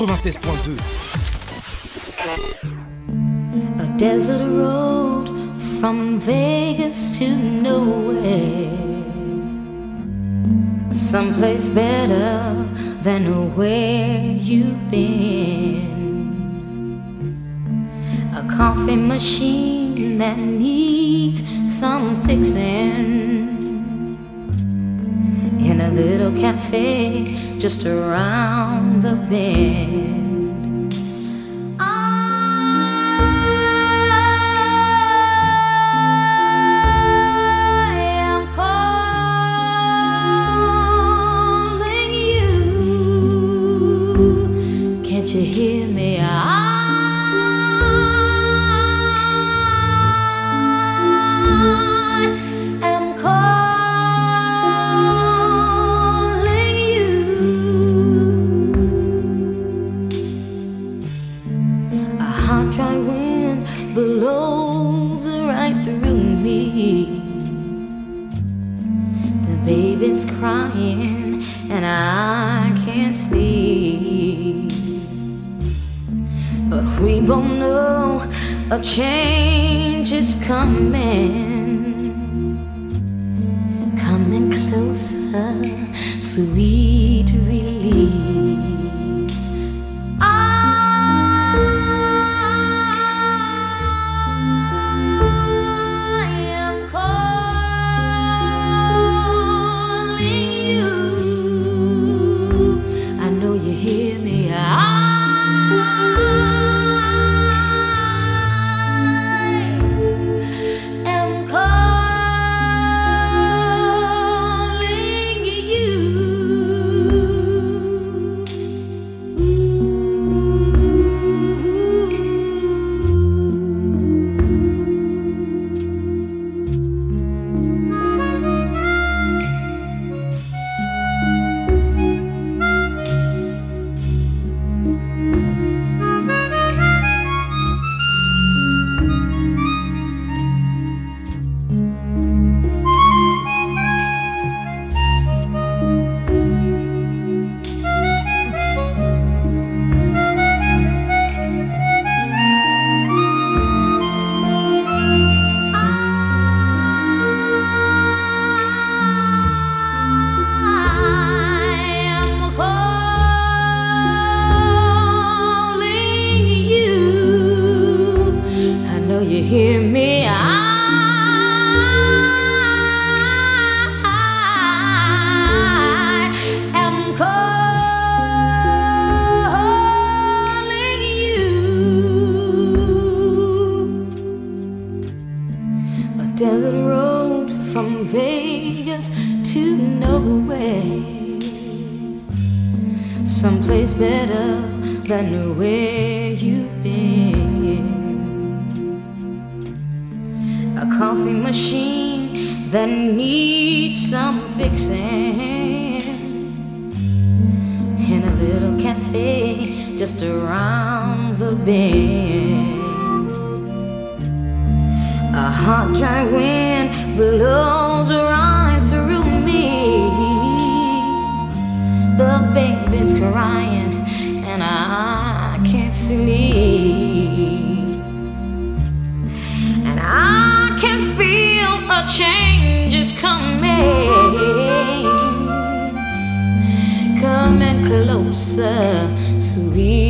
96.2. A desert road from Vegas to nowhere. Someplace better than where you've been. A coffee machine that needs some fixing. In a little cafe just around the bend. change is coming. So sweet.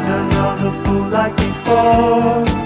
find another fool like before.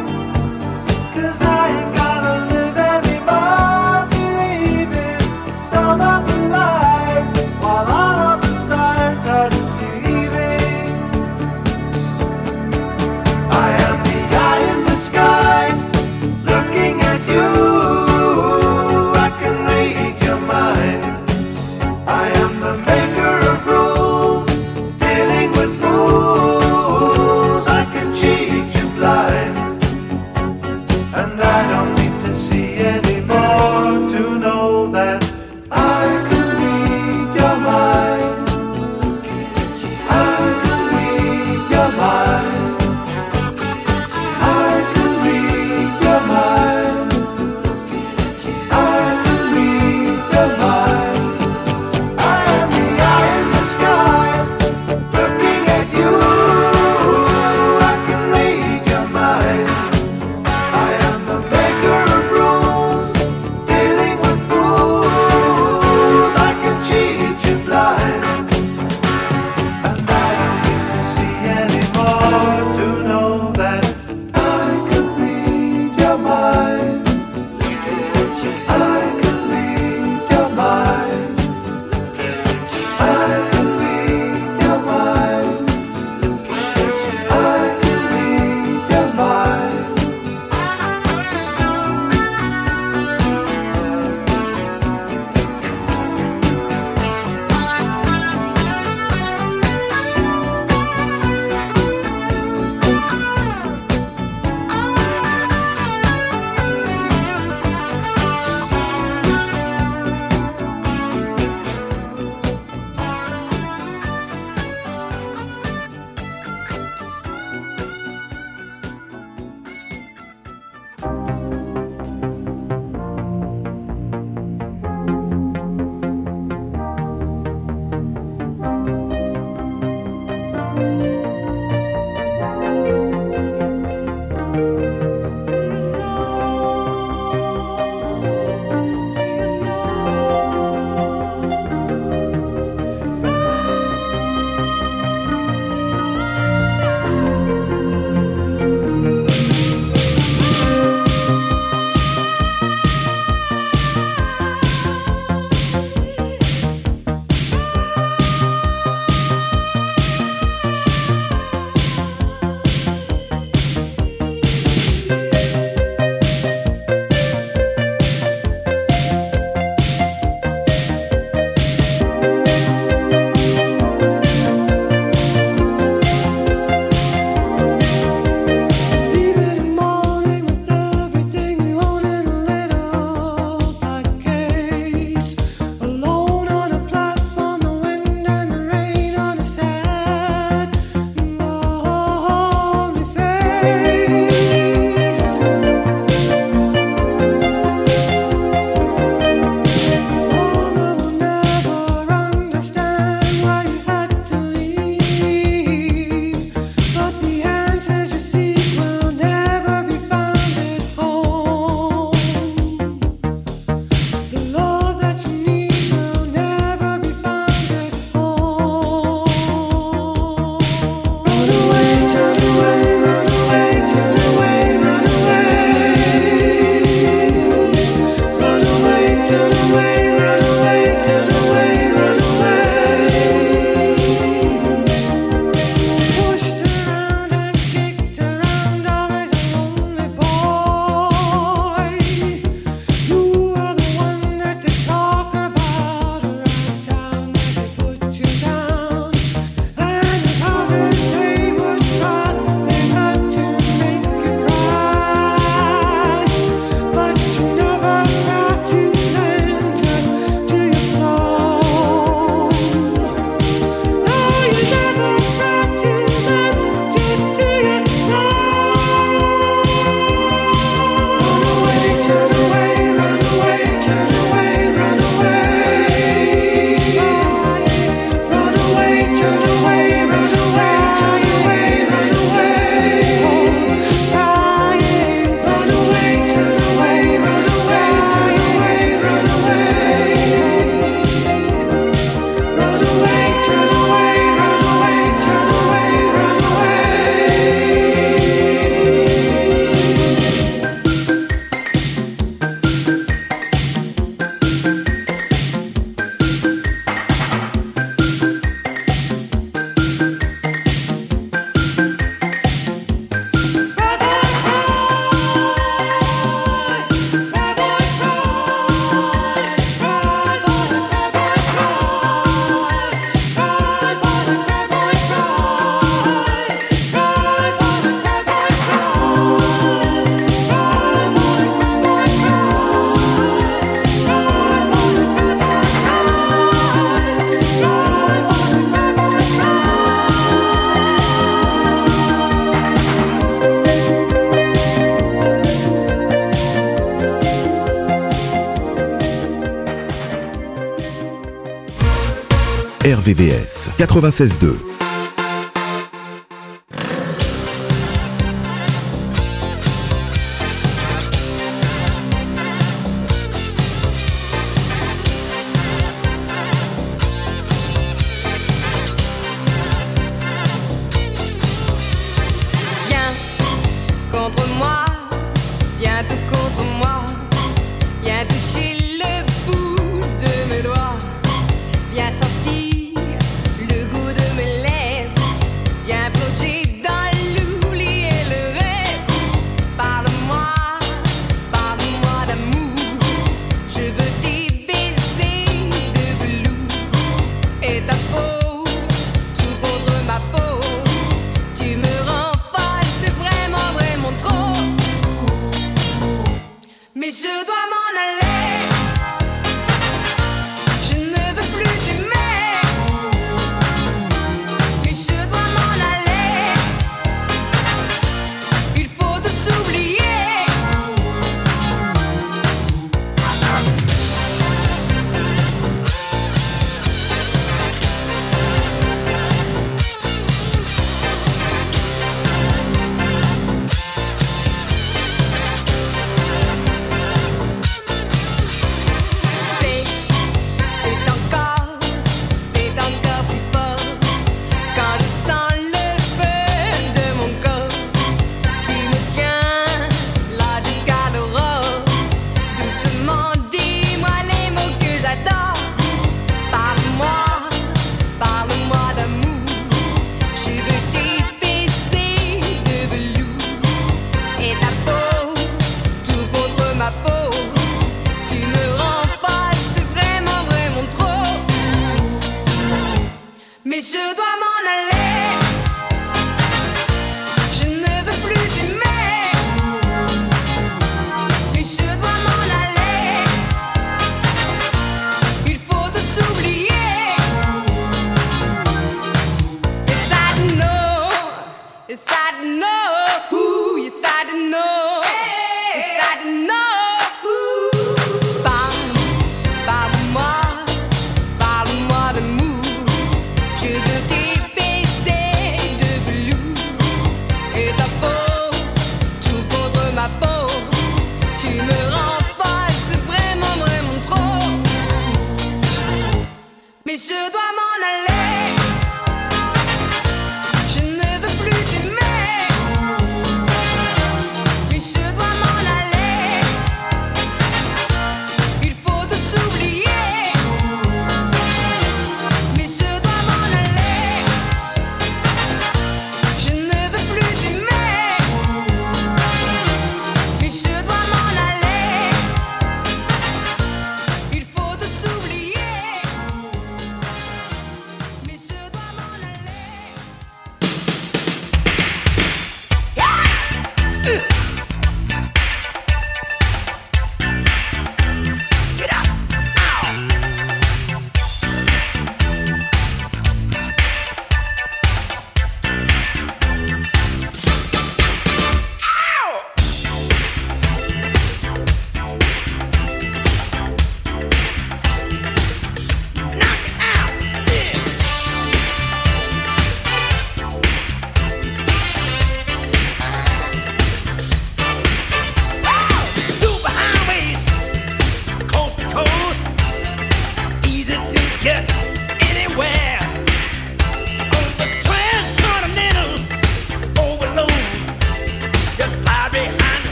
RVVS 96.2.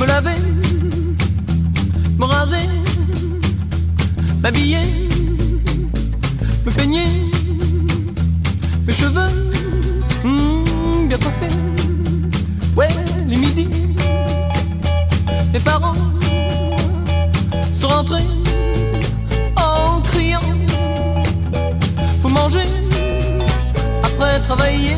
me laver, me raser, m'habiller, me peigner, mes cheveux, hmm, bien coiffés, ouais, les midis, mes parents sont rentrés en criant, faut manger après travailler.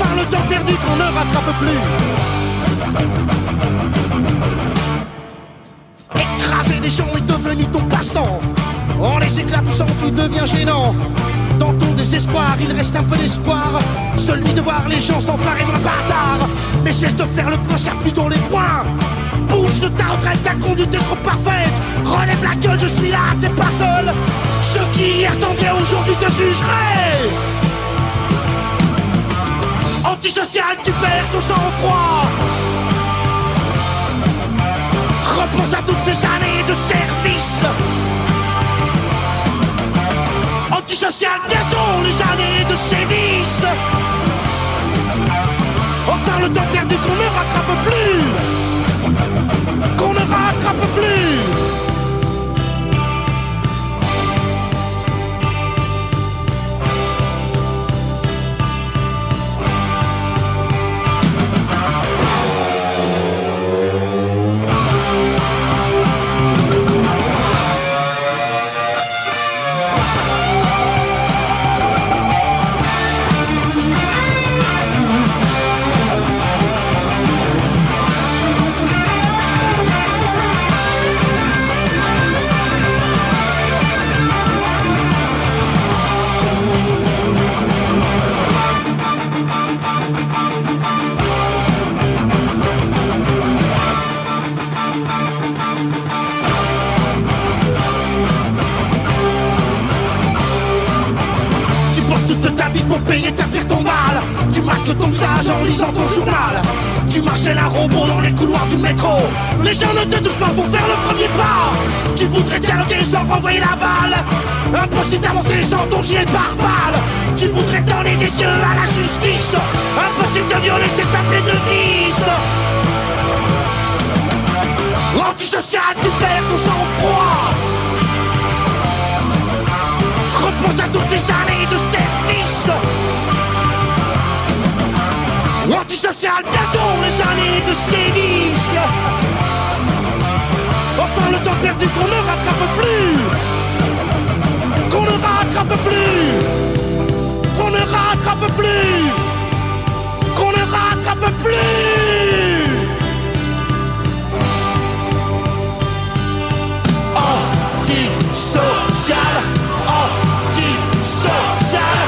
Enfin le temps perdu qu'on ne rattrape plus Écraser les gens est devenu ton passe-temps En les éclaboussant tu deviens gênant dans ton désespoir, il reste un peu d'espoir, celui de voir les gens s'emparer moins bâtard. Mais cesse de faire le prochain plutôt les poings. Bouge de ta retraite, ta conduite est trop parfaite. Relève la gueule, je suis là, t'es pas seul. Ce qui hier t'enviaient aujourd'hui te jugeraient. Antisocial, tu perds ton sang-froid. Repense à toutes ces années de service. Antisocial, bientôt les années de sévices. Enfin, le temps perdu qu'on ne rattrape plus. Qu'on ne rattrape plus. Tu marches tel un robot dans les couloirs du métro. Les gens ne te touchent pas pour faire le premier pas. Tu voudrais dialoguer sans renvoyer la balle. Impossible d'avancer sans ton gilet par. Tu voudrais donner des yeux à la justice. Impossible de violer cette femme pleine de vices. Antisocial, tu perds ton sang-froid. Repose à toutes ces années de service. Antisocial, bientôt les années de sévice. Enfin le temps perdu qu'on ne rattrape plus. Qu'on ne rattrape plus. Qu'on ne rattrape plus. Qu'on ne rattrape plus. Antisocial, antisocial,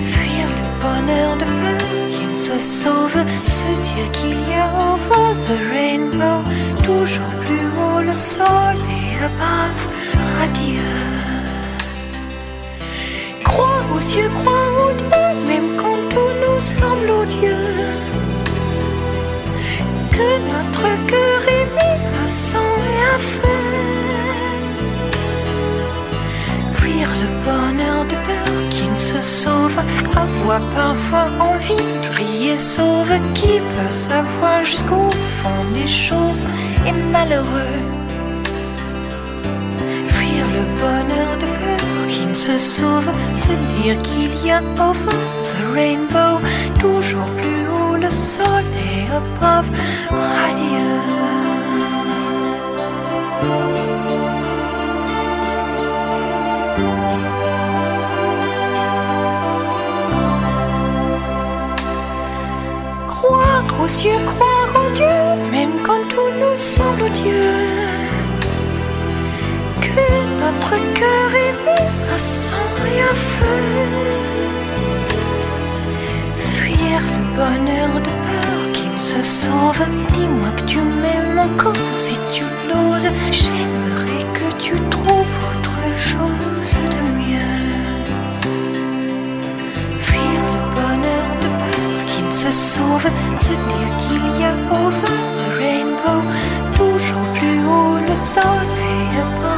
Fuir le bonheur de peur qui ne se sauve, ce Dieu qu'il y a over the rainbow, toujours plus haut le sol et above, radieux. Crois aux cieux, crois aux dieux, même quand tout nous semble odieux. Que notre cœur est mis à sang et à se sauve, avoir parfois envie de crier sauve, qui peut savoir jusqu'au fond des choses est malheureux? Fuir le bonheur de peur qui ne se sauve, se dire qu'il y a over the rainbow, toujours plus haut le soleil above, radieux. Aux cieux, croire en Dieu, même quand tout nous semble odieux. Que notre cœur est mis à sang et à feu. Fuir le bonheur de peur qui ne se sauve. Dis-moi que tu m'aimes encore si tu l'oses. J'aimerais que tu trouves autre chose de mieux. se sauve, se dire qu'il y a over the rainbow, toujours plus haut le soleil